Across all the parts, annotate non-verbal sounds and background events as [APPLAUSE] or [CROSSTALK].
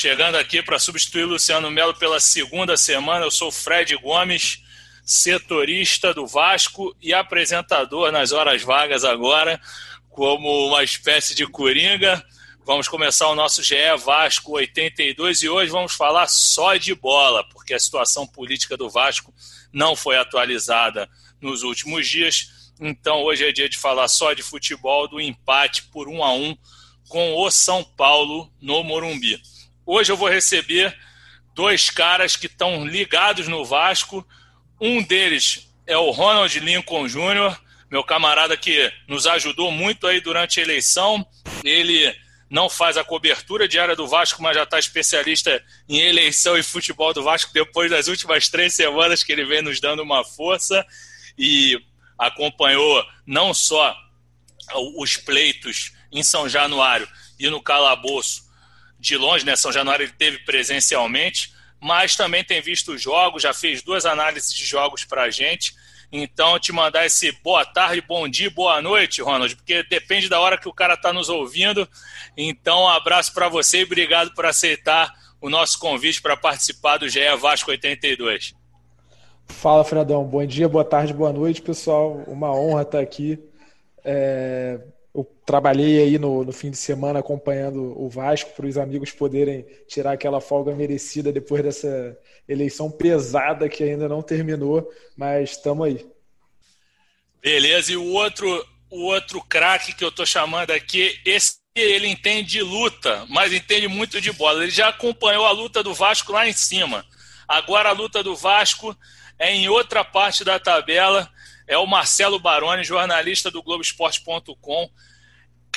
Chegando aqui para substituir Luciano Melo pela segunda semana, eu sou Fred Gomes, setorista do Vasco e apresentador nas horas vagas agora, como uma espécie de coringa. Vamos começar o nosso GE Vasco 82 e hoje vamos falar só de bola, porque a situação política do Vasco não foi atualizada nos últimos dias. Então hoje é dia de falar só de futebol, do empate por um a um com o São Paulo no Morumbi. Hoje eu vou receber dois caras que estão ligados no Vasco. Um deles é o Ronald Lincoln Jr., meu camarada que nos ajudou muito aí durante a eleição. Ele não faz a cobertura diária do Vasco, mas já está especialista em eleição e futebol do Vasco depois das últimas três semanas que ele vem nos dando uma força e acompanhou não só os pleitos em São Januário e no calabouço de longe, né? São Januário ele teve presencialmente, mas também tem visto os jogos, já fez duas análises de jogos para a gente. Então, te mandar esse boa tarde, bom dia, boa noite, Ronald, porque depende da hora que o cara está nos ouvindo. Então, um abraço para você e obrigado por aceitar o nosso convite para participar do GE Vasco 82. Fala, Fredão. Bom dia, boa tarde, boa noite, pessoal. Uma honra estar aqui. É eu trabalhei aí no, no fim de semana acompanhando o Vasco para os amigos poderem tirar aquela folga merecida depois dessa eleição pesada que ainda não terminou, mas estamos aí. Beleza, e o outro, o outro craque que eu estou chamando aqui, esse ele entende de luta, mas entende muito de bola. Ele já acompanhou a luta do Vasco lá em cima. Agora a luta do Vasco é em outra parte da tabela. É o Marcelo Baroni, jornalista do Globoesporte.com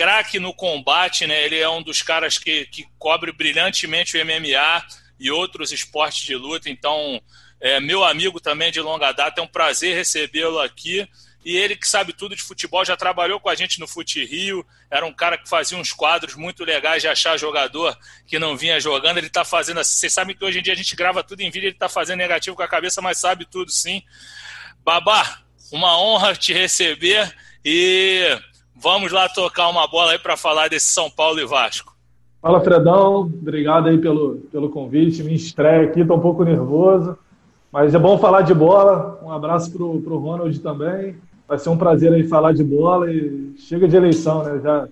craque no combate, né? Ele é um dos caras que, que cobre brilhantemente o MMA e outros esportes de luta. Então, é meu amigo também de longa data, é um prazer recebê-lo aqui. E ele que sabe tudo de futebol, já trabalhou com a gente no Fute Rio, era um cara que fazia uns quadros muito legais de achar jogador que não vinha jogando. Ele está fazendo assim. Vocês sabem que hoje em dia a gente grava tudo em vídeo, ele está fazendo negativo com a cabeça, mas sabe tudo sim. Babá, uma honra te receber e Vamos lá tocar uma bola aí para falar desse São Paulo e Vasco. Fala, Fredão. Obrigado aí pelo, pelo convite. Me estreia aqui, estou um pouco nervoso. Mas é bom falar de bola. Um abraço para o Ronald também. Vai ser um prazer aí falar de bola e chega de eleição, né? Já,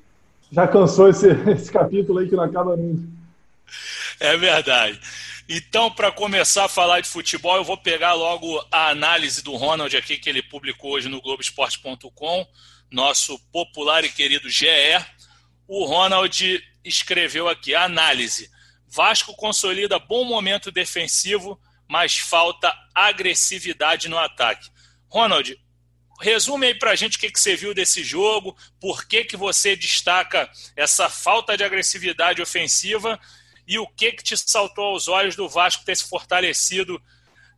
já cansou esse, [LAUGHS] esse capítulo aí que não acaba nunca. É verdade. Então, para começar a falar de futebol, eu vou pegar logo a análise do Ronald aqui que ele publicou hoje no Globoesporte.com nosso popular e querido GE, o Ronald escreveu aqui: análise. Vasco consolida bom momento defensivo, mas falta agressividade no ataque. Ronald, resume aí pra gente o que, que você viu desse jogo, por que, que você destaca essa falta de agressividade ofensiva e o que, que te saltou aos olhos do Vasco ter se fortalecido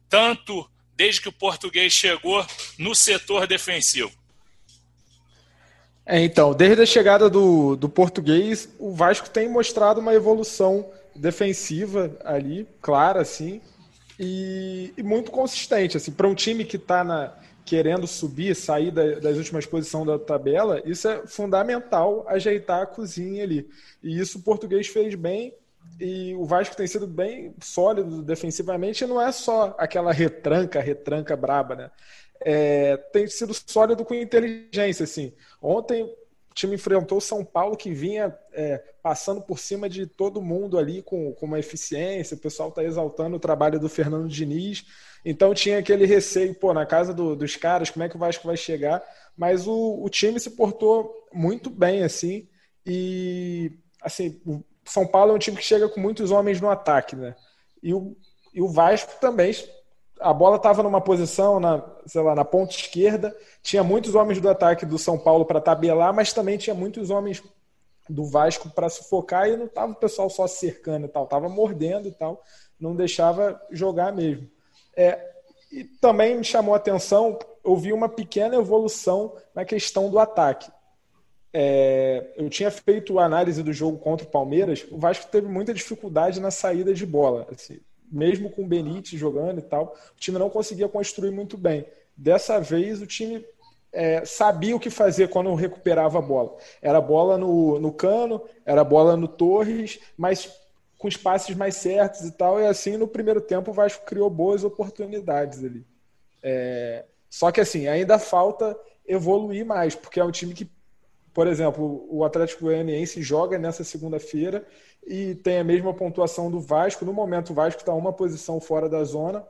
tanto desde que o português chegou no setor defensivo. É, então, desde a chegada do, do português, o Vasco tem mostrado uma evolução defensiva ali, clara, assim, e, e muito consistente. Assim, para um time que está querendo subir, sair da, das últimas posições da tabela, isso é fundamental ajeitar a cozinha ali. E isso o português fez bem. E o Vasco tem sido bem sólido defensivamente, e não é só aquela retranca, retranca braba, né? é, tem sido sólido com inteligência. Assim. Ontem o time enfrentou o São Paulo que vinha é, passando por cima de todo mundo ali com, com uma eficiência. O pessoal está exaltando o trabalho do Fernando Diniz. Então tinha aquele receio, pô, na casa do, dos caras, como é que o Vasco vai chegar? Mas o, o time se portou muito bem, assim. E assim, São Paulo é um time que chega com muitos homens no ataque, né? E o, e o Vasco também a bola estava numa posição na, sei lá, na ponta esquerda, tinha muitos homens do ataque do São Paulo para tabelar, mas também tinha muitos homens do Vasco para sufocar e não estava o pessoal só cercando e tal, estava mordendo e tal. não deixava jogar mesmo. É, e também me chamou a atenção, eu vi uma pequena evolução na questão do ataque. É, eu tinha feito a análise do jogo contra o Palmeiras, o Vasco teve muita dificuldade na saída de bola. Assim, mesmo com o Benítez jogando e tal, o time não conseguia construir muito bem. Dessa vez, o time é, sabia o que fazer quando recuperava a bola. Era bola no, no cano, era bola no Torres, mas com os passes mais certos e tal. E assim, no primeiro tempo, o Vasco criou boas oportunidades ali. É, só que assim, ainda falta evoluir mais, porque é um time que por exemplo, o Atlético Goianiense joga nessa segunda-feira e tem a mesma pontuação do Vasco. No momento, o Vasco está uma posição fora da zona,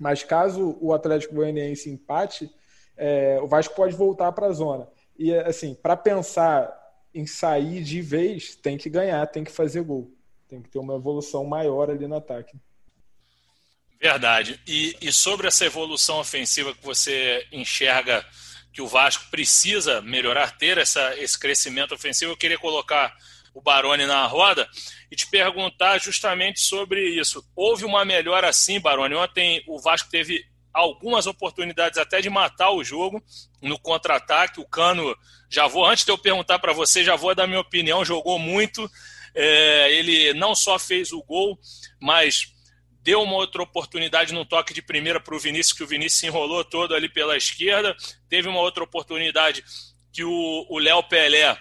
mas caso o Atlético Goianiense empate, é, o Vasco pode voltar para a zona. E, assim, para pensar em sair de vez, tem que ganhar, tem que fazer gol. Tem que ter uma evolução maior ali no ataque. Verdade. E, e sobre essa evolução ofensiva que você enxerga que o Vasco precisa melhorar, ter essa, esse crescimento ofensivo. Eu queria colocar o Baroni na roda e te perguntar justamente sobre isso. Houve uma melhora assim, Baroni? Ontem o Vasco teve algumas oportunidades até de matar o jogo no contra-ataque. O Cano, já vou, antes de eu perguntar para você, já vou dar minha opinião, jogou muito. É, ele não só fez o gol, mas deu uma outra oportunidade no toque de primeira para o Vinícius, que o Vinícius se enrolou todo ali pela esquerda. Teve uma outra oportunidade que o Léo Pelé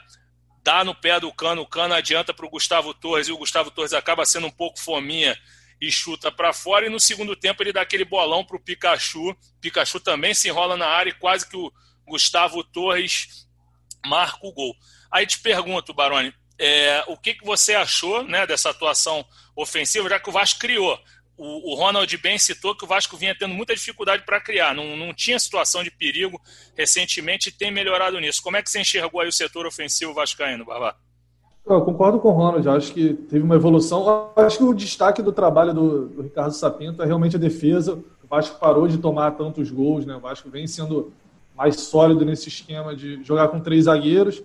dá no pé do cano, o cano adianta para o Gustavo Torres e o Gustavo Torres acaba sendo um pouco fominha e chuta para fora. E no segundo tempo ele dá aquele bolão para o Pikachu. Pikachu também se enrola na área e quase que o Gustavo Torres marca o gol. Aí te pergunto, Baroni, é, o que, que você achou né, dessa atuação ofensiva, já que o Vasco criou o, o Ronald bem citou que o Vasco vinha tendo muita dificuldade para criar, não, não tinha situação de perigo recentemente e tem melhorado nisso. Como é que você enxergou aí o setor ofensivo vascaíno, Barbá? Eu concordo com o Ronald, acho que teve uma evolução. Acho que o destaque do trabalho do, do Ricardo Sapinto é realmente a defesa. O Vasco parou de tomar tantos gols, né? O Vasco vem sendo mais sólido nesse esquema de jogar com três zagueiros.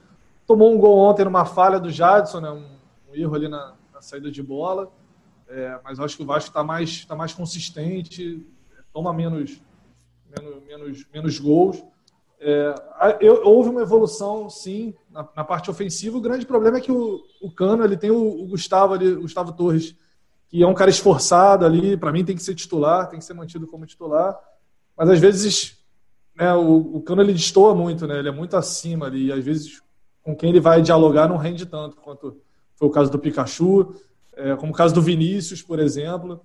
Tomou um gol ontem numa falha do Jadson, né? um, um erro ali na, na saída de bola. É, mas acho que o Vasco está mais, tá mais consistente, toma menos, menos, menos, menos gols. É, eu, houve uma evolução, sim, na, na, parte ofensiva. O grande problema é que o, o Cano ele tem o, o Gustavo ali, Gustavo Torres, que é um cara esforçado ali. Para mim tem que ser titular, tem que ser mantido como titular. Mas às vezes né, o, o Cano ele destoa muito, né? Ele é muito acima ali. E às vezes com quem ele vai dialogar não rende tanto quanto foi o caso do Pikachu é, como o caso do Vinícius, por exemplo.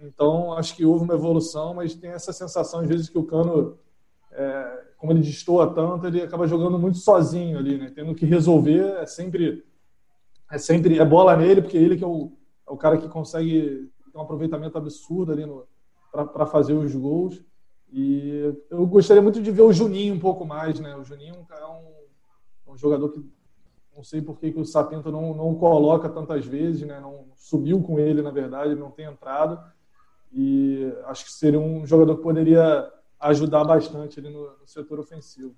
Então, acho que houve uma evolução, mas tem essa sensação, às vezes, que o Cano, é, como ele destoa tanto, ele acaba jogando muito sozinho ali, né? Tendo que resolver, é sempre é sempre é bola nele, porque ele que é o, é o cara que consegue ter um aproveitamento absurdo ali para fazer os gols. E eu gostaria muito de ver o Juninho um pouco mais, né? O Juninho é um, um jogador que não sei por que, que o Sapinto não, não coloca tantas vezes, né? não subiu com ele, na verdade, não tem entrado. E acho que seria um jogador que poderia ajudar bastante no, no setor ofensivo.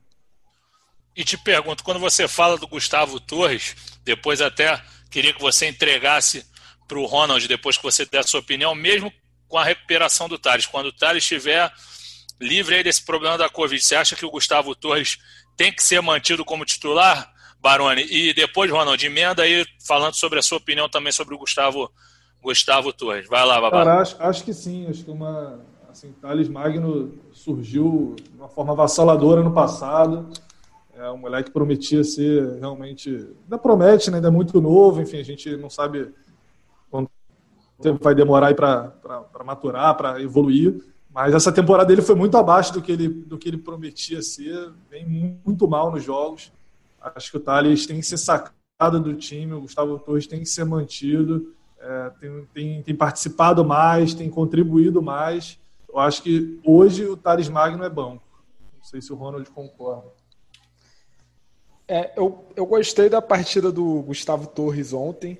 E te pergunto, quando você fala do Gustavo Torres, depois até queria que você entregasse para o Ronald, depois que você der a sua opinião, mesmo com a recuperação do Thales. Quando o Thales estiver livre desse problema da Covid, você acha que o Gustavo Torres tem que ser mantido como titular? Baroni. E depois, Ronald, emenda aí falando sobre a sua opinião também sobre o Gustavo, Gustavo Torres. Vai lá, Babá. Cara, acho, acho que sim. Acho que uma. Assim, Thales Magno surgiu de uma forma avassaladora no passado. É um moleque que prometia ser realmente. Ainda promete, né? ainda é muito novo, enfim, a gente não sabe quanto tempo vai demorar para maturar, para evoluir. Mas essa temporada dele foi muito abaixo do que ele, do que ele prometia ser, vem muito mal nos jogos. Acho que o Thales tem que ser sacado do time, o Gustavo Torres tem que ser mantido, é, tem, tem, tem, participado mais, tem contribuído mais. Eu acho que hoje o Thales Magno é banco. Não sei se o Ronald concorda. É, eu, eu gostei da partida do Gustavo Torres ontem.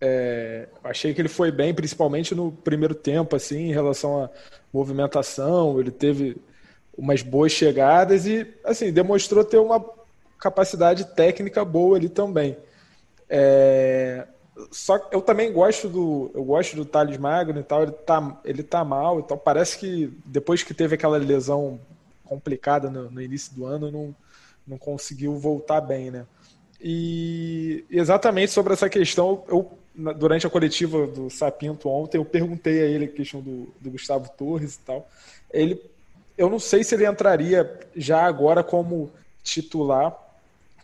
É, achei que ele foi bem, principalmente no primeiro tempo, assim, em relação à movimentação. Ele teve umas boas chegadas e, assim, demonstrou ter uma capacidade técnica boa ali também. É... Só eu também gosto do eu gosto do Thales Magno e tal, ele tá, ele tá mal e tal. Parece que depois que teve aquela lesão complicada no, no início do ano, não, não conseguiu voltar bem, né? E exatamente sobre essa questão, eu durante a coletiva do Sapinto ontem, eu perguntei a ele a questão do, do Gustavo Torres e tal. Ele, eu não sei se ele entraria já agora como titular,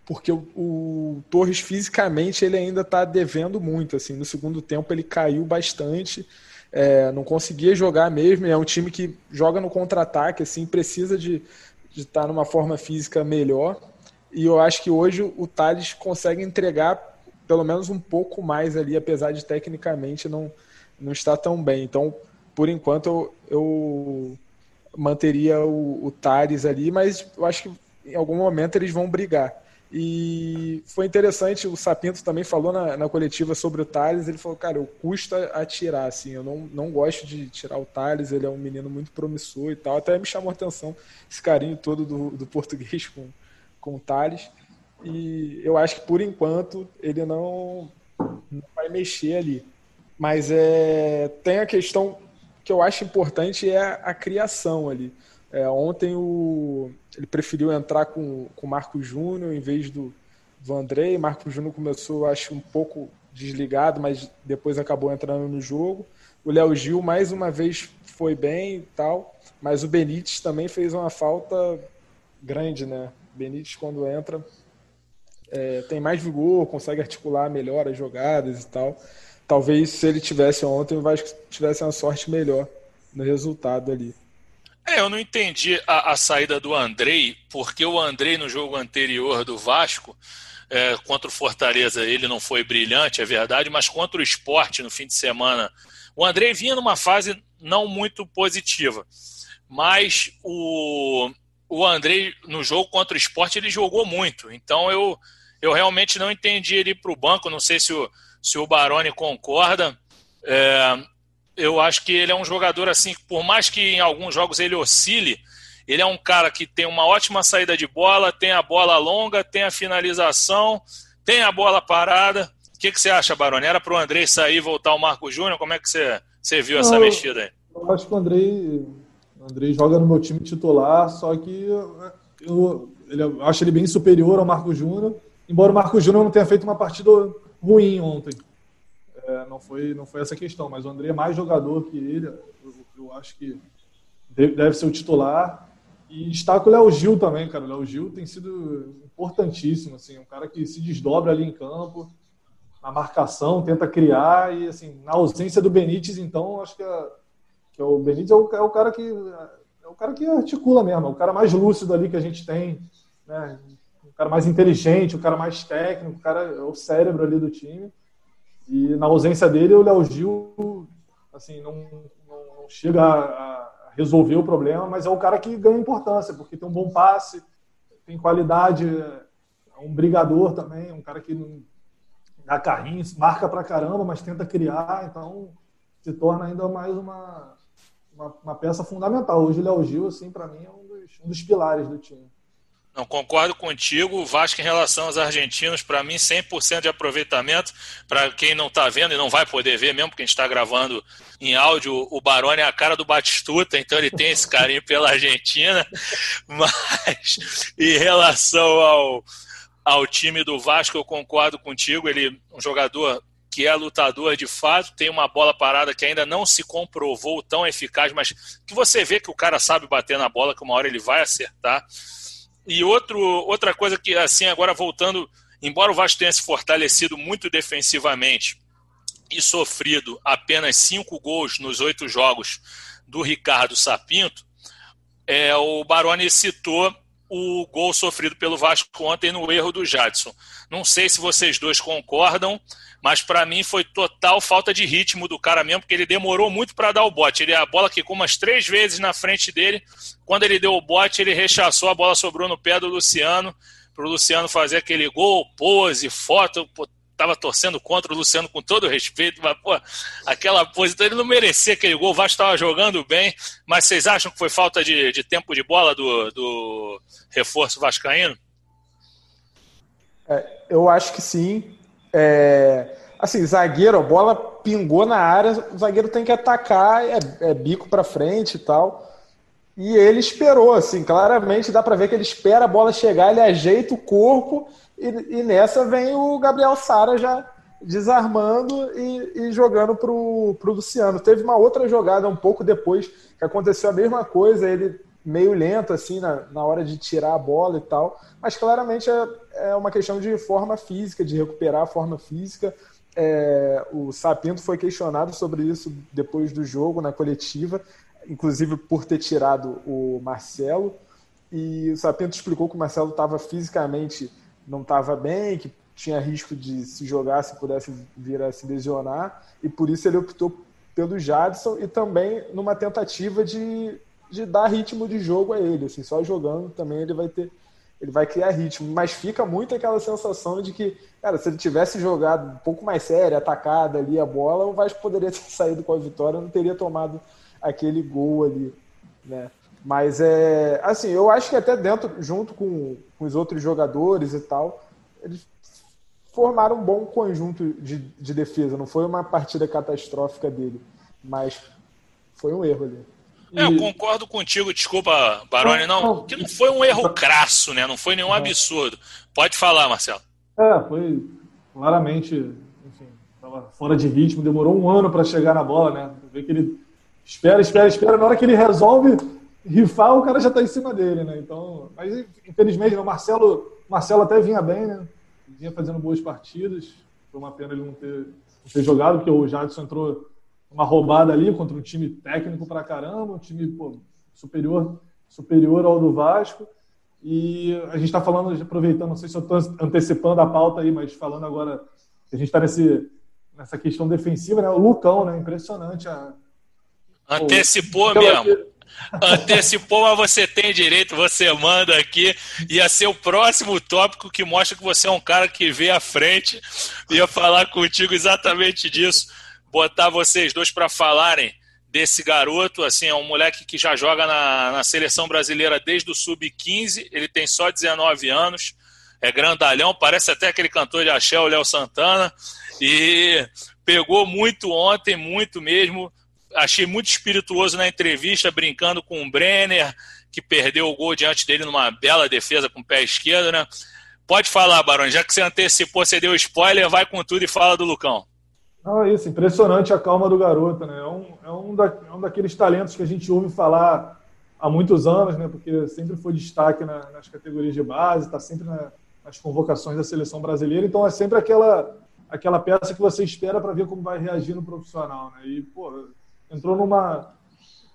porque o, o Torres fisicamente ele ainda está devendo muito. Assim, no segundo tempo ele caiu bastante, é, não conseguia jogar mesmo. É um time que joga no contra-ataque, assim, precisa de estar tá numa forma física melhor. E eu acho que hoje o Thales consegue entregar pelo menos um pouco mais ali, apesar de tecnicamente não, não estar tão bem. Então, por enquanto, eu, eu manteria o, o Tares ali, mas eu acho que em algum momento eles vão brigar. E foi interessante, o Sapinto também falou na, na coletiva sobre o Thales, ele falou, cara, eu custa atirar, assim, eu não, não gosto de tirar o Thales, ele é um menino muito promissor e tal, até me chamou a atenção esse carinho todo do, do português com, com o Thales. E eu acho que por enquanto ele não, não vai mexer ali. Mas é, tem a questão que eu acho importante é a, a criação ali. É, ontem o, ele preferiu entrar com o Marco Júnior em vez do, do Andrei. Marco Júnior começou, acho, um pouco desligado, mas depois acabou entrando no jogo. O Léo Gil, mais uma vez, foi bem e tal, mas o Benítez também fez uma falta grande, né? Benítez, quando entra, é, tem mais vigor, consegue articular melhor as jogadas e tal. Talvez se ele tivesse ontem, o Vasco tivesse uma sorte melhor no resultado ali. É, eu não entendi a, a saída do Andrei, porque o Andrei no jogo anterior do Vasco, é, contra o Fortaleza, ele não foi brilhante, é verdade, mas contra o esporte no fim de semana, o Andrei vinha numa fase não muito positiva. Mas o, o Andrei, no jogo contra o esporte, ele jogou muito. Então eu, eu realmente não entendi ele ir para o banco. Não sei se o, se o Baroni concorda. É, eu acho que ele é um jogador assim, por mais que em alguns jogos ele oscile, ele é um cara que tem uma ótima saída de bola, tem a bola longa, tem a finalização, tem a bola parada. O que, que você acha, Baroni? Era para o Andrei sair e voltar o Marco Júnior? Como é que você, você viu essa mexida aí? Eu acho que o Andrei, o Andrei joga no meu time titular, só que eu, eu, eu acho ele bem superior ao Marco Júnior embora o Marco Júnior não tenha feito uma partida ruim ontem. É, não, foi, não foi essa questão, mas o André é mais jogador que ele. Eu, eu acho que deve ser o titular. E destaco o Léo Gil também, cara. O Léo Gil tem sido importantíssimo, assim, um cara que se desdobra ali em campo, na marcação, tenta criar e, assim, na ausência do Benítez, então, acho que, é, que é o Benítez é o, é o, cara que é o cara que articula mesmo, é o cara mais lúcido ali que a gente tem, né? o cara mais inteligente, o cara mais técnico, o cara é o cérebro ali do time. E na ausência dele, o Léo Gil, assim, não, não, não chega a, resolver o problema, mas é o cara que ganha importância, porque tem um bom passe, tem qualidade, é um brigador também, um cara que dá carrinho, marca pra caramba, mas tenta criar, então se torna ainda mais uma, uma, uma peça fundamental. Hoje o Léo Gil, assim, para mim, é um dos, um dos pilares do time. Não, concordo contigo. O Vasco, em relação aos argentinos, para mim, 100% de aproveitamento. Para quem não está vendo e não vai poder ver mesmo, porque a gente está gravando em áudio, o Baroni é a cara do Batistuta, então ele tem esse carinho pela Argentina. [LAUGHS] Mas, em relação ao, ao time do Vasco, eu concordo contigo. Ele é um jogador que é lutador de fato, tem uma bola parada que ainda não se comprovou tão eficaz, mas que você vê que o cara sabe bater na bola, que uma hora ele vai acertar. E outro, outra coisa que, assim, agora voltando, embora o Vasco tenha se fortalecido muito defensivamente e sofrido apenas cinco gols nos oito jogos do Ricardo Sapinto, é, o Baroni citou o gol sofrido pelo Vasco ontem no erro do Jadson. Não sei se vocês dois concordam, mas para mim foi total falta de ritmo do cara mesmo, porque ele demorou muito para dar o bote. Ele, a bola quicou umas três vezes na frente dele. Quando ele deu o bote, ele rechaçou, a bola sobrou no pé do Luciano, para o Luciano fazer aquele gol, pose, foto. Pô, tava torcendo contra o Luciano com todo respeito, mas, pô, aquela pose, então ele não merecia aquele gol, o Vasco estava jogando bem, mas vocês acham que foi falta de, de tempo de bola do, do reforço vascaíno? É, eu acho que sim. É, assim, zagueiro, a bola pingou na área, o zagueiro tem que atacar, é, é bico para frente e tal. E ele esperou, assim, claramente dá para ver que ele espera a bola chegar, ele ajeita o corpo e, e nessa vem o Gabriel Sara já desarmando e, e jogando para o Luciano. Teve uma outra jogada um pouco depois que aconteceu a mesma coisa, ele meio lento assim na, na hora de tirar a bola e tal, mas claramente é, é uma questão de forma física, de recuperar a forma física. É, o Sapinto foi questionado sobre isso depois do jogo, na coletiva, inclusive por ter tirado o Marcelo. E o Sapinto explicou que o Marcelo estava fisicamente não estava bem, que tinha risco de se jogar se pudesse vir a se lesionar, e por isso ele optou pelo Jadson e também numa tentativa de, de dar ritmo de jogo a ele. Assim, só jogando também ele vai ter. Ele vai criar ritmo, mas fica muito aquela sensação de que, cara, se ele tivesse jogado um pouco mais sério, atacado ali a bola, o Vasco poderia ter [LAUGHS] saído com a vitória, não teria tomado aquele gol ali, né? Mas é assim, eu acho que até dentro, junto com, com os outros jogadores e tal, eles formaram um bom conjunto de, de defesa. Não foi uma partida catastrófica dele, mas foi um erro ali. É, eu concordo contigo, desculpa, Baroni, não, que não foi um erro crasso, né? Não foi nenhum absurdo. Pode falar, Marcelo. É, foi claramente, enfim, estava fora de ritmo, demorou um ano para chegar na bola, né? Vê que ele espera, espera, espera, na hora que ele resolve rifar, o cara já está em cima dele, né? Então, mas infelizmente, o Marcelo, Marcelo até vinha bem, né? vinha fazendo boas partidas. Foi uma pena ele não ter, não ter jogado, porque o Jadson entrou uma roubada ali contra um time técnico pra caramba, um time pô, superior, superior ao do Vasco. E a gente está falando, aproveitando, não sei se eu estou antecipando a pauta aí, mas falando agora, a gente está nessa questão defensiva, né? O Lucão, né? Impressionante. A, Antecipou pô, mesmo. Antecipou, mas você tem direito, você manda aqui. Ia ser o próximo tópico que mostra que você é um cara que vê à frente. Ia falar contigo exatamente disso. Botar vocês dois para falarem desse garoto. Assim, é um moleque que já joga na, na seleção brasileira desde o sub-15. Ele tem só 19 anos. É grandalhão, parece até aquele cantor de axé, o Léo Santana. E pegou muito ontem, muito mesmo achei muito espirituoso na entrevista, brincando com o Brenner, que perdeu o gol diante dele numa bela defesa com o pé esquerdo, né? Pode falar, Barão, já que você antecipou, você deu spoiler, vai com tudo e fala do Lucão. Não, é isso, impressionante a calma do garoto, né? É um, é um, da, é um daqueles talentos que a gente ouve falar há muitos anos, né? Porque sempre foi destaque na, nas categorias de base, está sempre na, nas convocações da seleção brasileira, então é sempre aquela, aquela peça que você espera para ver como vai reagir no profissional, né? E, pô, entrou numa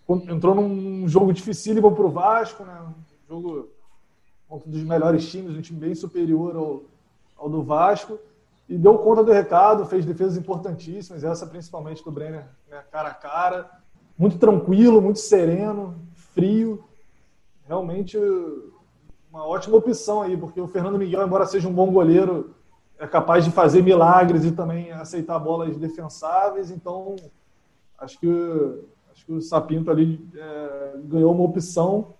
entrou num jogo dificílimo para o Vasco, né? Um jogo um dos melhores times, um time bem superior ao, ao do Vasco e deu conta do recado, fez defesas importantíssimas, essa principalmente do Brenner, né, cara a cara, muito tranquilo, muito sereno, frio, realmente uma ótima opção aí, porque o Fernando Miguel, embora seja um bom goleiro, é capaz de fazer milagres e também aceitar bolas defensáveis, então acho que, acho que o Sapinto ali é, ganhou uma opção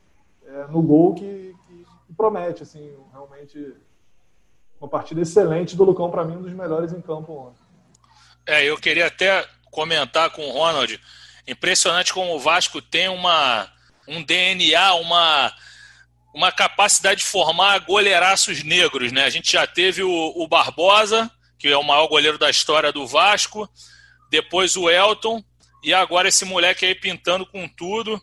é, no gol que, que, promete, assim, realmente uma partida excelente do Lucão, para mim, um dos melhores em campo ontem. É, eu queria até comentar com o Ronald, impressionante como o Vasco tem uma, um DNA, uma, uma capacidade de formar goleiraços negros, né? A gente já teve o, o Barbosa, que é o maior goleiro da história do Vasco, depois o Elton, e agora esse moleque aí pintando com tudo.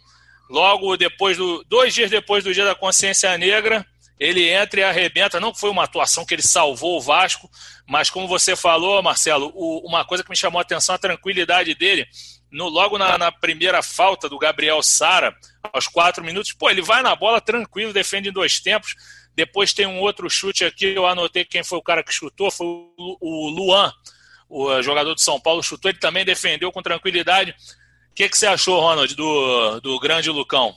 Logo depois do. Dois dias depois do dia da consciência negra, ele entra e arrebenta. Não foi uma atuação que ele salvou o Vasco, mas como você falou, Marcelo, o, uma coisa que me chamou a atenção a tranquilidade dele. No, logo na, na primeira falta do Gabriel Sara, aos quatro minutos, pô, ele vai na bola tranquilo, defende em dois tempos. Depois tem um outro chute aqui, eu anotei quem foi o cara que chutou, foi o, Luan o jogador de São Paulo chutou, ele também defendeu com tranquilidade. O que, que você achou, Ronald, do, do grande Lucão?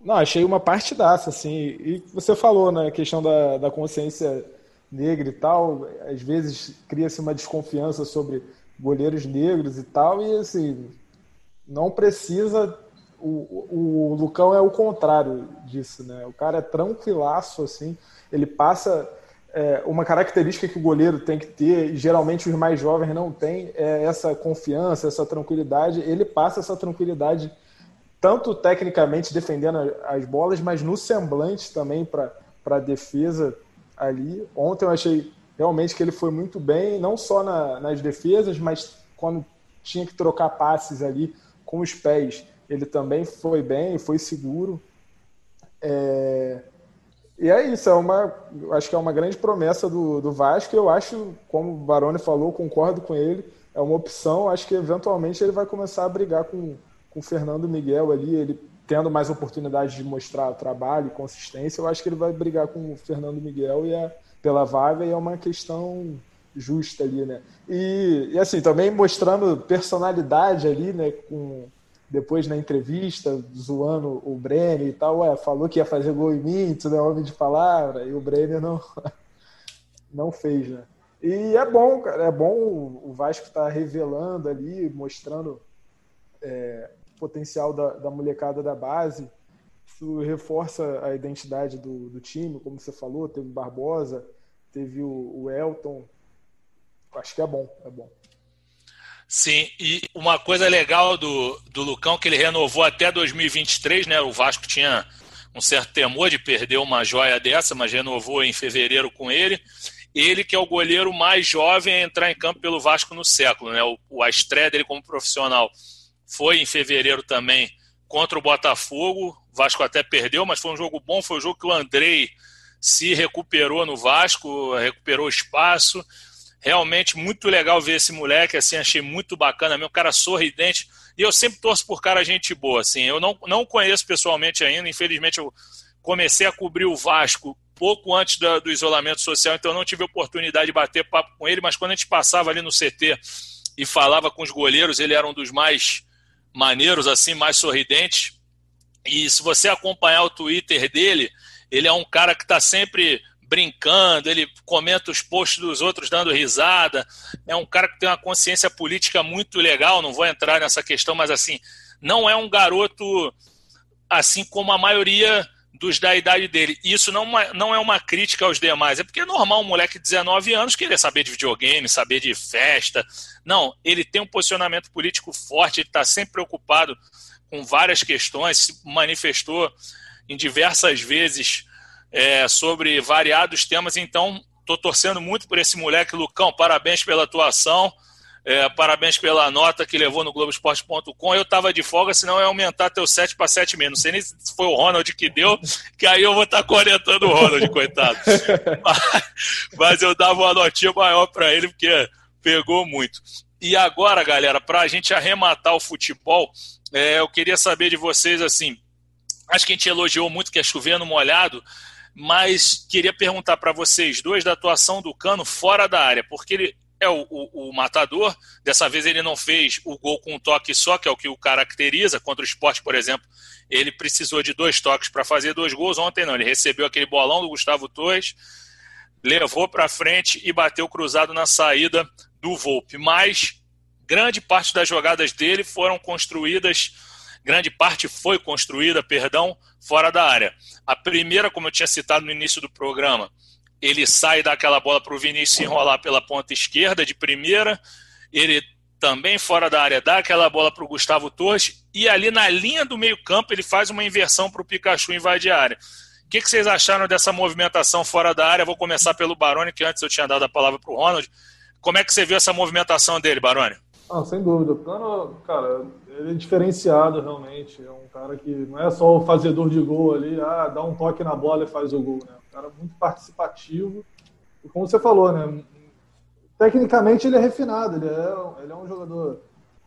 Não, achei uma partidaça, assim. E você falou, né, a questão da, da consciência negra e tal, às vezes cria-se uma desconfiança sobre goleiros negros e tal, e assim, não precisa. O, o Lucão é o contrário disso, né? O cara é tranquilaço, assim, ele passa é, uma característica que o goleiro tem que ter, e geralmente os mais jovens não têm, é essa confiança, essa tranquilidade. Ele passa essa tranquilidade tanto tecnicamente defendendo as bolas, mas no semblante também para a defesa ali. Ontem eu achei realmente que ele foi muito bem, não só na, nas defesas, mas quando tinha que trocar passes ali com os pés, ele também foi bem, foi seguro. É... E é isso, é uma, acho que é uma grande promessa do, do Vasco. Eu acho, como o Baroni falou, concordo com ele, é uma opção. Acho que eventualmente ele vai começar a brigar com, o Fernando Miguel ali, ele tendo mais oportunidade de mostrar trabalho e consistência. Eu acho que ele vai brigar com o Fernando Miguel e é, pela vaga e é uma questão justa ali, né? E, e assim, também mostrando personalidade ali, né? Com, depois na entrevista, zoando o Brenner e tal, ué, falou que ia fazer gol em mim, tu é homem de palavra, e o Brenner não, [LAUGHS] não fez, né? E é bom, cara, é bom o Vasco estar tá revelando ali, mostrando é, potencial da, da, molecada da base. Isso reforça a identidade do, do time, como você falou, teve Barbosa, teve o, o Elton. Acho que é bom, é bom. Sim, e uma coisa legal do, do Lucão que ele renovou até 2023, né? O Vasco tinha um certo temor de perder uma joia dessa, mas renovou em fevereiro com ele. Ele que é o goleiro mais jovem a entrar em campo pelo Vasco no século, né? O, o a estreia dele como profissional foi em fevereiro também contra o Botafogo. O Vasco até perdeu, mas foi um jogo bom, foi um jogo que o Andrei se recuperou no Vasco, recuperou espaço Realmente muito legal ver esse moleque, assim, achei muito bacana, meu cara sorridente. E eu sempre torço por cara gente boa, assim. Eu não, não conheço pessoalmente ainda, infelizmente eu comecei a cobrir o Vasco pouco antes do, do isolamento social, então não tive oportunidade de bater papo com ele, mas quando a gente passava ali no CT e falava com os goleiros, ele era um dos mais maneiros, assim, mais sorridentes. E se você acompanhar o Twitter dele, ele é um cara que está sempre brincando, ele comenta os posts dos outros dando risada. É um cara que tem uma consciência política muito legal, não vou entrar nessa questão, mas assim, não é um garoto assim como a maioria dos da idade dele. Isso não, não é uma crítica aos demais, é porque é normal um moleque de 19 anos querer saber de videogame, saber de festa. Não, ele tem um posicionamento político forte, ele está sempre preocupado com várias questões, se manifestou em diversas vezes é, sobre variados temas. Então, estou torcendo muito por esse moleque, Lucão. Parabéns pela atuação. É, parabéns pela nota que levou no Globoesporte.com. Eu estava de folga, senão ia aumentar teu 7 para 7,5. Não sei nem se foi o Ronald que deu, que aí eu vou estar tá cornetando o Ronald, [LAUGHS] coitado. Mas, mas, eu dava uma notinha maior para ele, porque pegou muito. E agora, galera, para a gente arrematar o futebol, é, eu queria saber de vocês assim. Acho que a gente elogiou muito que é chovendo molhado, mas queria perguntar para vocês dois da atuação do Cano fora da área, porque ele é o, o, o, matador, dessa vez ele não fez o gol com um toque só, que é o que o caracteriza, contra o esporte, por exemplo, ele precisou de dois toques para fazer dois gols, ontem não, ele recebeu aquele bolão do Gustavo Torres, levou para frente e bateu cruzado na saída do Volpe, mas grande parte das jogadas dele foram construídas grande parte foi construída, perdão, fora da área. A primeira, como eu tinha citado no início do programa, ele sai daquela bola para o Vinícius enrolar pela ponta esquerda de primeira, ele também fora da área dá aquela bola para o Gustavo Torres e ali na linha do meio campo ele faz uma inversão para o Pikachu invadir a área. O que, que, vocês acharam dessa movimentação fora da área? Vou começar pelo Baroni, que antes eu tinha dado a palavra para o Ronald. Como é que você viu essa movimentação dele, Baroni? Ah, sem dúvida. O Cano, cara, ele é diferenciado realmente. É um cara que não é só o fazedor de gol ali, ah, dá um toque na bola e faz o gol. Né? Cara muito participativo. E como você falou, né? Tecnicamente ele é refinado, ele é, ele é um jogador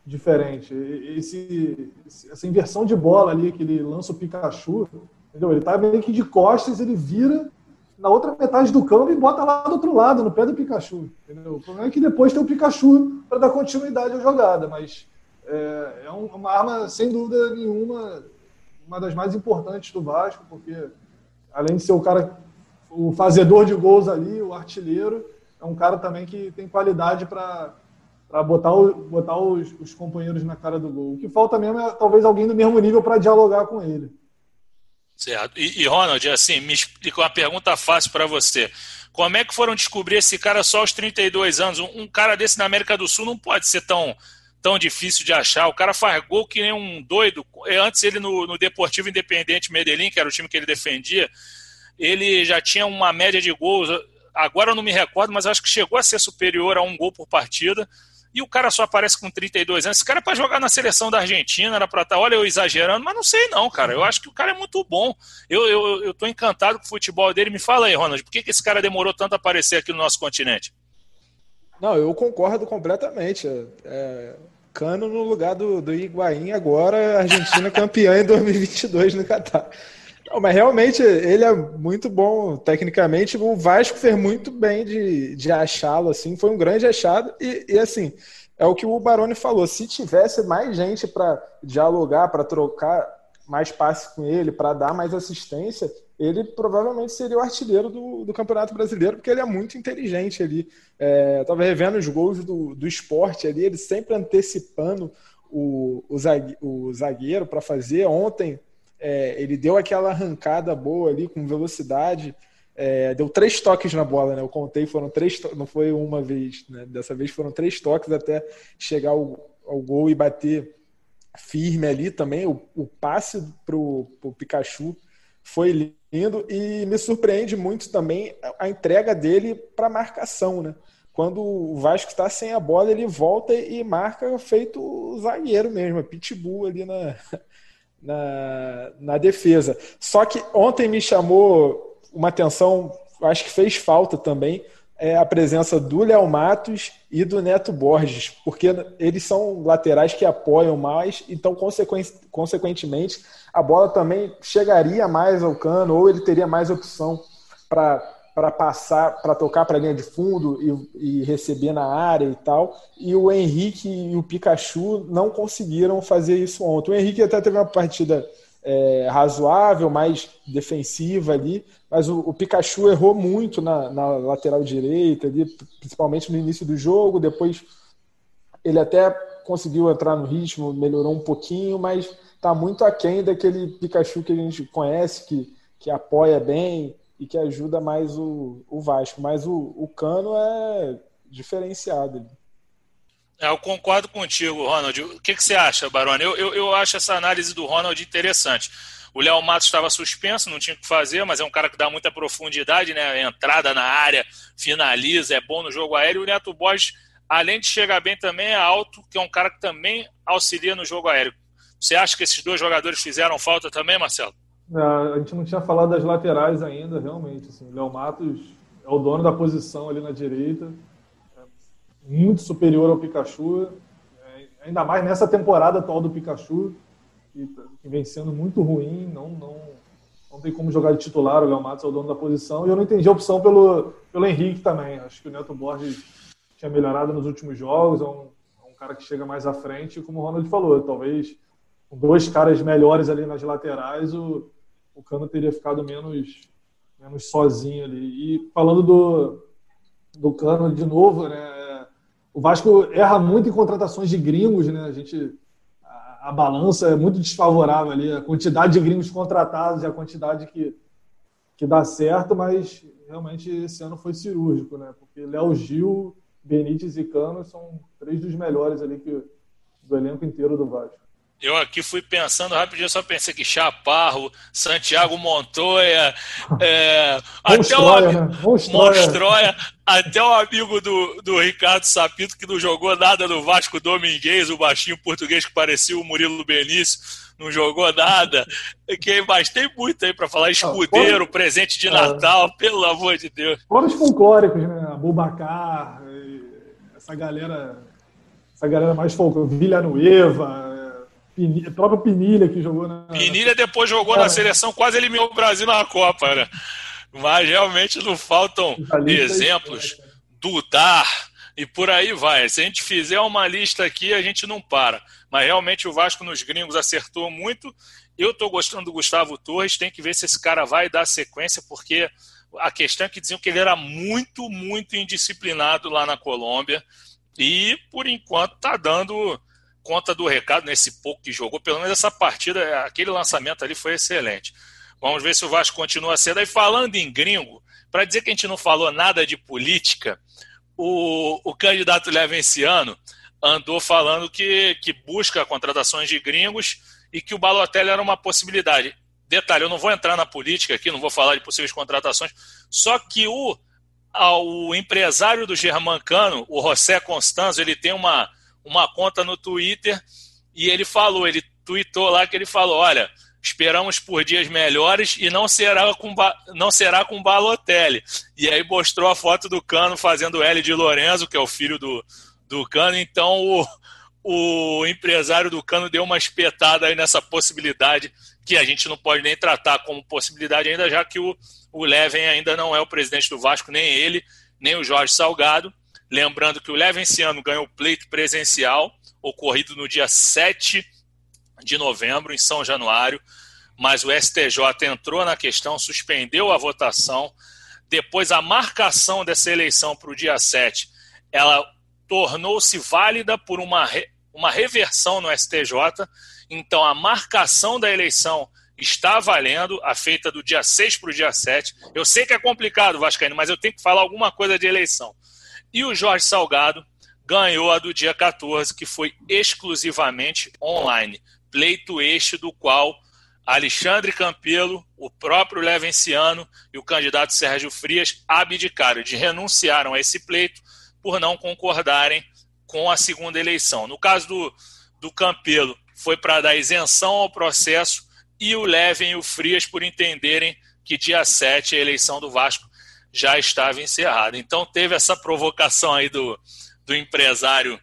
diferente. Esse, essa inversão de bola ali que ele lança o Pikachu, entendeu? Ele tá meio que de costas, ele vira na outra metade do campo e bota lá do outro lado, no pé do Pikachu. Entendeu? O problema é que depois tem o Pikachu para dar continuidade à jogada, mas é, é uma arma, sem dúvida nenhuma, uma das mais importantes do Vasco, porque além de ser o cara, o fazedor de gols ali, o artilheiro, é um cara também que tem qualidade para botar, o, botar os, os, companheiros na cara do gol. O que falta mesmo é talvez alguém do mesmo nível para dialogar com ele. Certo. E, e, Ronald, assim, me explica uma pergunta fácil para você. Como é que foram descobrir esse cara só aos 32 anos? Um, um cara desse na América do Sul não pode ser tão, tão difícil de achar. O cara faz gol que nem um doido. É, antes ele no, no Deportivo Independente Medellín, que era o time que ele defendia, ele já tinha uma média de gols. Agora eu não me recordo, mas acho que chegou a ser superior a um gol por partida e o cara só aparece com 32 anos. Esse cara é para jogar na seleção da Argentina, era para estar, tá, olha, eu exagerando, mas não sei não, cara. Eu acho que o cara é muito bom. Eu, eu, eu tô encantado com o futebol dele. Me fala aí, Ronald, por que, que esse cara demorou tanto a aparecer aqui no nosso continente? Não, eu concordo completamente. É, Cano no lugar do, do Higuaín, agora Argentina [LAUGHS] campeã em 2022 no Catar. Não, mas realmente ele é muito bom tecnicamente. O Vasco fez muito bem de, de achá-lo, assim, foi um grande achado. E, e, assim, é o que o Baroni falou: se tivesse mais gente para dialogar, para trocar mais passe com ele, para dar mais assistência, ele provavelmente seria o artilheiro do, do Campeonato Brasileiro, porque ele é muito inteligente ali. É, Estava revendo os gols do, do esporte ali, ele sempre antecipando o, o zagueiro para fazer. Ontem é, ele deu aquela arrancada boa ali com velocidade. É, deu três toques na bola, né? Eu contei, foram três, não foi uma vez, né? Dessa vez foram três toques até chegar ao, ao gol e bater firme ali também. O, o passe pro, pro Pikachu foi lindo e me surpreende muito também a entrega dele para marcação, né? Quando o Vasco está sem a bola, ele volta e marca feito o zagueiro mesmo, pitbull ali na, na, na defesa. Só que ontem me chamou uma atenção, acho que fez falta também, é a presença do Léo Matos e do Neto Borges, porque eles são laterais que apoiam mais, então, consequentemente, a bola também chegaria mais ao cano, ou ele teria mais opção para para passar, para tocar para linha de fundo e, e, receber na área e tal. E o Henrique e o Pikachu não conseguiram fazer isso ontem. O Henrique até teve uma partida é, razoável, mais defensiva ali, mas o, o Pikachu errou muito na, na, lateral direita, ali, principalmente no início do jogo. Depois ele até conseguiu entrar no ritmo, melhorou um pouquinho, mas está muito aquém daquele Pikachu que a gente conhece, que, que apoia bem e que ajuda mais o, o Vasco. Mas o, o Cano é diferenciado. É, eu concordo contigo, Ronald. O que, que você acha, Baroni? Eu, eu, eu acho essa análise do Ronald interessante. O Léo Matos estava suspenso, não tinha o que fazer, mas é um cara que dá muita profundidade, né? Entrada na área, finaliza, é bom no jogo aéreo. O Neto Borges, além de chegar bem, também é alto, que é um cara que também auxilia no jogo aéreo. Você acha que esses dois jogadores fizeram falta também, Marcelo? É, a gente não tinha falado das laterais ainda, realmente. Assim, o Léo Matos é o dono da posição ali na direita, é muito superior ao Pikachu, é, ainda mais nessa temporada atual do Pikachu, que, que vem sendo muito ruim, não, não, não tem como jogar de titular, o Léo Matos é o dono da posição, e eu não entendi a opção pelo, pelo Henrique também. Acho que o Neto Borges tinha melhorado nos últimos jogos, é um, é um cara que chega mais à frente, como o Ronald falou, talvez com dois caras melhores ali nas laterais, o, o Cano teria ficado menos, menos sozinho ali. E falando do, do Cano de novo, né? O Vasco erra muito em contratações de gringos, né? A gente a, a balança é muito desfavorável ali, a quantidade de gringos contratados e a quantidade que que dá certo, mas realmente esse ano foi cirúrgico, né? Porque Léo Gil, Benítez e Cano são três dos melhores ali que, do elenco inteiro do Vasco. Eu aqui fui pensando rapidinho, só pensei que Chaparro, Santiago Montoya, é, até o né? Monstroia, até o amigo do, do Ricardo Sapito, que não jogou nada no Vasco Domingues, o baixinho português que parecia o Murilo Benício, não jogou nada. Que, mas tem muito aí para falar. Escudeiro, presente de Natal, é. pelo amor de Deus. Fora os folclóricos, né? Abubacar, essa galera, essa galera mais folclórica, Villanueva, Pinilha, próprio Pinilha que jogou na. Pinilha depois jogou na seleção, quase eliminou o Brasil na Copa, né? Mas realmente não faltam exemplos. Dudar e por aí vai. Se a gente fizer uma lista aqui, a gente não para. Mas realmente o Vasco nos gringos acertou muito. Eu estou gostando do Gustavo Torres, tem que ver se esse cara vai dar sequência, porque a questão é que diziam que ele era muito, muito indisciplinado lá na Colômbia. E por enquanto está dando conta do recado nesse pouco que jogou. Pelo menos essa partida, aquele lançamento ali foi excelente. Vamos ver se o Vasco continua sendo. E falando em gringo, para dizer que a gente não falou nada de política, o, o candidato Levenciano andou falando que, que busca contratações de gringos e que o Balotelli era uma possibilidade. Detalhe, eu não vou entrar na política aqui, não vou falar de possíveis contratações, só que o, o empresário do Germancano, o José Constanzo, ele tem uma, uma conta no Twitter e ele falou, ele tweetou lá que ele falou, olha, esperamos por dias melhores e não será com não será com Balotelli. E aí mostrou a foto do Cano fazendo L de Lorenzo, que é o filho do, do Cano. Então o, o empresário do Cano deu uma espetada aí nessa possibilidade que a gente não pode nem tratar como possibilidade ainda, já que o, o Leven ainda não é o presidente do Vasco, nem ele, nem o Jorge Salgado. Lembrando que o Leven esse ano ganhou o pleito presencial, ocorrido no dia 7 de novembro, em São Januário, mas o STJ entrou na questão, suspendeu a votação. Depois, a marcação dessa eleição para o dia 7, ela tornou-se válida por uma, uma reversão no STJ. Então, a marcação da eleição está valendo, a feita do dia 6 para o dia 7. Eu sei que é complicado, Vascaíno, mas eu tenho que falar alguma coisa de eleição. E o Jorge Salgado ganhou a do dia 14, que foi exclusivamente online pleito este do qual Alexandre Campelo, o próprio Levenciano e o candidato Sérgio Frias abdicaram de renunciaram a esse pleito por não concordarem com a segunda eleição. No caso do, do Campelo, foi para dar isenção ao processo e o Leven e o Frias por entenderem que dia 7 a eleição do Vasco já estava encerrada. Então teve essa provocação aí do, do empresário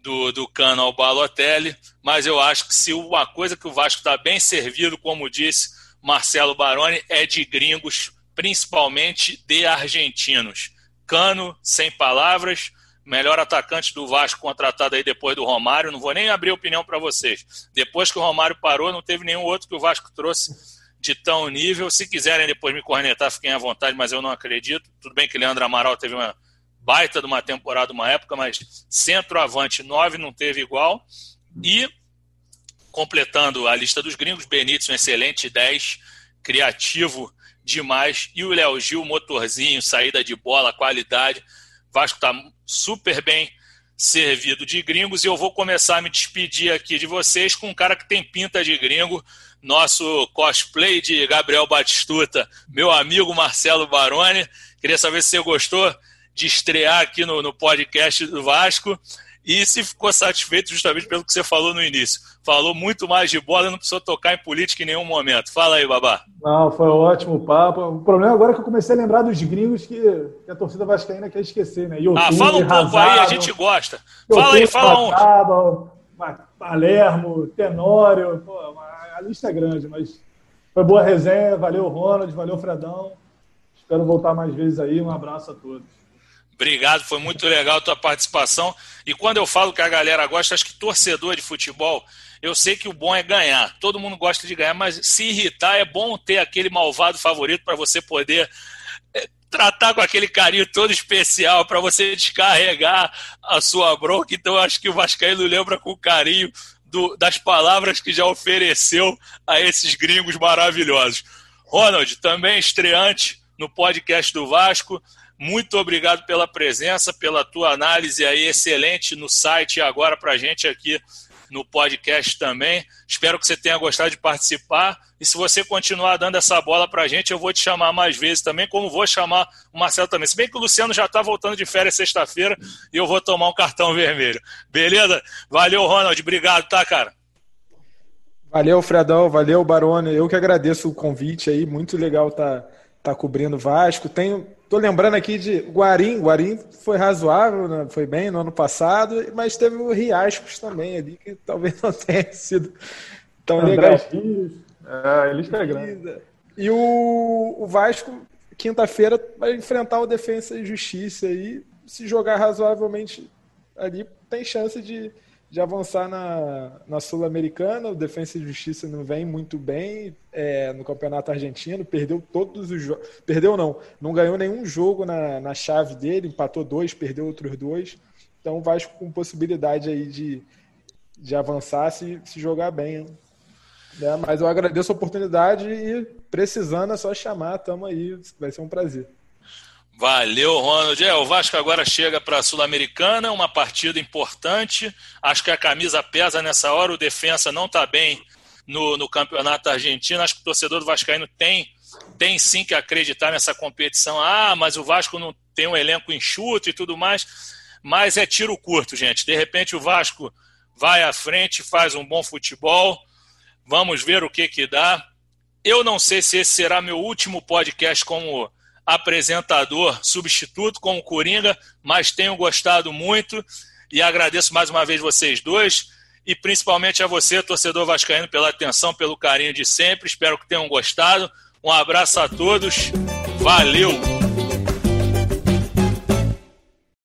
do, do Cano ao Balotelli, mas eu acho que se uma coisa que o Vasco está bem servido, como disse Marcelo Baroni, é de gringos, principalmente de argentinos. Cano, sem palavras, melhor atacante do Vasco contratado aí depois do Romário. Não vou nem abrir opinião para vocês. Depois que o Romário parou, não teve nenhum outro que o Vasco trouxe de tão nível. Se quiserem depois me cornetar, fiquem à vontade, mas eu não acredito. Tudo bem que Leandro Amaral teve uma baita de uma temporada, uma época, mas centroavante 9 não teve igual. E, completando a lista dos gringos, Benítez, um excelente 10, criativo demais. E o Léo Gil, motorzinho, saída de bola, qualidade. Vasco está super bem servido de gringos e eu vou começar a me despedir aqui de vocês com um cara que tem pinta de gringo, nosso cosplay de Gabriel Batistuta, meu amigo Marcelo Baroni. Queria saber se você gostou de estrear aqui no, no podcast do Vasco e se ficou satisfeito justamente pelo que você falou no início. Falou muito mais de bola, não precisou tocar em política em nenhum momento. Fala aí, Babá. Não, foi um ótimo papo. O problema agora é que eu comecei a lembrar dos gringos que, que a torcida vascaína quer esquecer, né? YouTube, ah, fala um pouco aí, a gente gosta. Fala aí, fala um. Palermo, Tenório, pô, a lista é grande, mas foi boa resenha, valeu Ronald, valeu Fredão. Espero voltar mais vezes aí. Um abraço a todos. Obrigado, foi muito legal a tua participação. E quando eu falo que a galera gosta, acho que torcedor de futebol, eu sei que o bom é ganhar. Todo mundo gosta de ganhar, mas se irritar é bom ter aquele malvado favorito para você poder é, tratar com aquele carinho todo especial, para você descarregar a sua bronca. Então acho que o Vascaíno lembra com carinho do, das palavras que já ofereceu a esses gringos maravilhosos. Ronald, também estreante no podcast do Vasco. Muito obrigado pela presença, pela tua análise aí excelente no site e agora para a gente aqui no podcast também. Espero que você tenha gostado de participar. E se você continuar dando essa bola para a gente, eu vou te chamar mais vezes também, como vou chamar o Marcelo também. Se bem que o Luciano já está voltando de férias sexta-feira e eu vou tomar um cartão vermelho. Beleza? Valeu, Ronald. Obrigado, tá, cara? Valeu, Fredão. Valeu, Barone. Eu que agradeço o convite aí. Muito legal tá, tá cobrindo Vasco. Tenho Tô lembrando aqui de Guarim. Guarim foi razoável, né? foi bem no ano passado, mas teve o Riascos também ali, que talvez não [LAUGHS] tenha sido tão André legal. Rios. É, ele está grande. E o, o Vasco, quinta-feira, vai enfrentar o Defensa e Justiça aí. Se jogar razoavelmente ali, tem chance de, de avançar na, na Sul-Americana. O Defensa e Justiça não vem muito bem é, no Campeonato Argentino, perdeu todos os jogos. Perdeu não, não ganhou nenhum jogo na, na chave dele, empatou dois, perdeu outros dois. Então o Vasco com possibilidade aí de, de avançar se, se jogar bem. Né? Mas eu agradeço a oportunidade e precisando é só chamar, tamo aí, vai ser um prazer. Valeu, Ronald. É, o Vasco agora chega para a Sul-Americana, uma partida importante. Acho que a camisa pesa nessa hora. O defensa não está bem no, no campeonato argentino. Acho que o torcedor do Vascaíno tem, tem sim que acreditar nessa competição. Ah, mas o Vasco não tem um elenco enxuto e tudo mais. Mas é tiro curto, gente. De repente o Vasco vai à frente, faz um bom futebol. Vamos ver o que que dá. Eu não sei se esse será meu último podcast como apresentador substituto como Coringa, mas tenho gostado muito e agradeço mais uma vez vocês dois e principalmente a você, torcedor vascaíno, pela atenção, pelo carinho de sempre. Espero que tenham gostado. Um abraço a todos. Valeu!